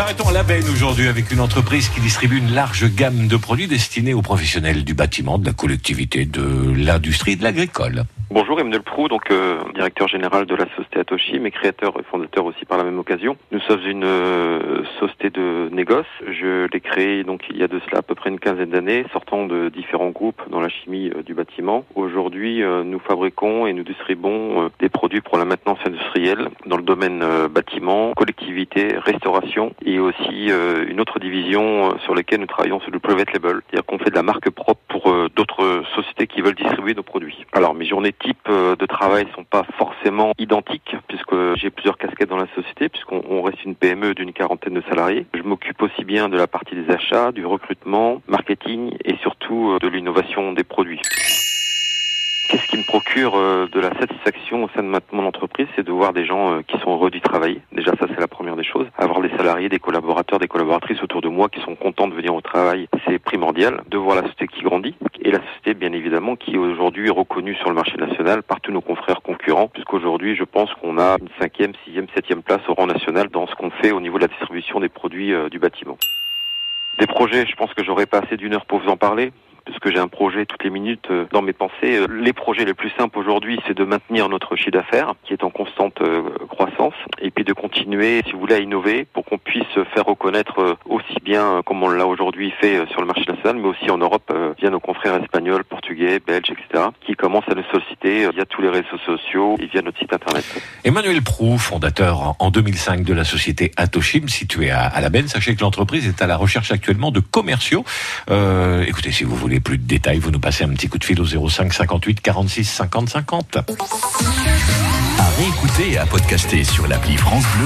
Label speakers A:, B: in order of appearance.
A: Partons à la benne aujourd'hui avec une entreprise qui distribue une large gamme de produits destinés aux professionnels du bâtiment, de la collectivité, de l'industrie et de l'agricole.
B: Bonjour Emmanuel Prou, donc euh, directeur général de la société Atoshi, mais créateur et fondateur aussi par la même occasion. Nous sommes une euh, société de négoce. Je l'ai créée donc il y a de cela à peu près une quinzaine d'années, sortant de différents groupes dans la chimie euh, du bâtiment. Aujourd'hui, nous fabriquons et nous distribuons des produits pour la maintenance industrielle dans le domaine bâtiment, collectivité, restauration et aussi une autre division sur laquelle nous travaillons sur le private label, c'est-à-dire qu'on fait de la marque propre pour d'autres sociétés qui veulent distribuer nos produits. Alors mes journées types euh, de travail sont pas forcément identiques puisque j'ai plusieurs casquettes dans la société puisqu'on reste une PME d'une quarantaine de salariés. Je m'occupe aussi bien de la partie des achats, du recrutement, marketing et surtout euh, de l'innovation des produits. Qu'est-ce qui me procure euh, de la satisfaction au sein de mon entreprise C'est de voir des gens euh, qui heureux d'y travailler. Déjà, ça, c'est la première des choses. Avoir des salariés, des collaborateurs, des collaboratrices autour de moi qui sont contents de venir au travail, c'est primordial. De voir la société qui grandit et la société, bien évidemment, qui aujourd'hui est reconnue sur le marché national par tous nos confrères concurrents, puisqu'aujourd'hui, je pense qu'on a une cinquième, sixième, septième place au rang national dans ce qu'on fait au niveau de la distribution des produits euh, du bâtiment. Des projets, je pense que j'aurais pas assez d'une heure pour vous en parler puisque j'ai un projet toutes les minutes euh, dans mes pensées. Euh, les projets les plus simples aujourd'hui, c'est de maintenir notre chiffre d'affaires, qui est en constante euh, croissance, et puis de continuer, si vous voulez, à innover pour qu'on puisse faire reconnaître aussi bien comme on l'a aujourd'hui fait sur le marché national, mais aussi en Europe via nos confrères espagnols, portugais, belges, etc., qui commencent à nous solliciter via tous les réseaux sociaux et via notre site internet.
A: Emmanuel Prou, fondateur en 2005 de la société Atoshim, située à, la Benne, sachez que l'entreprise est à la recherche actuellement de commerciaux. Écoutez, si vous voulez plus de détails, vous nous passez un petit coup de fil au 05 58 46 50 50.
C: À réécouter et à podcaster sur l'appli France Bleu.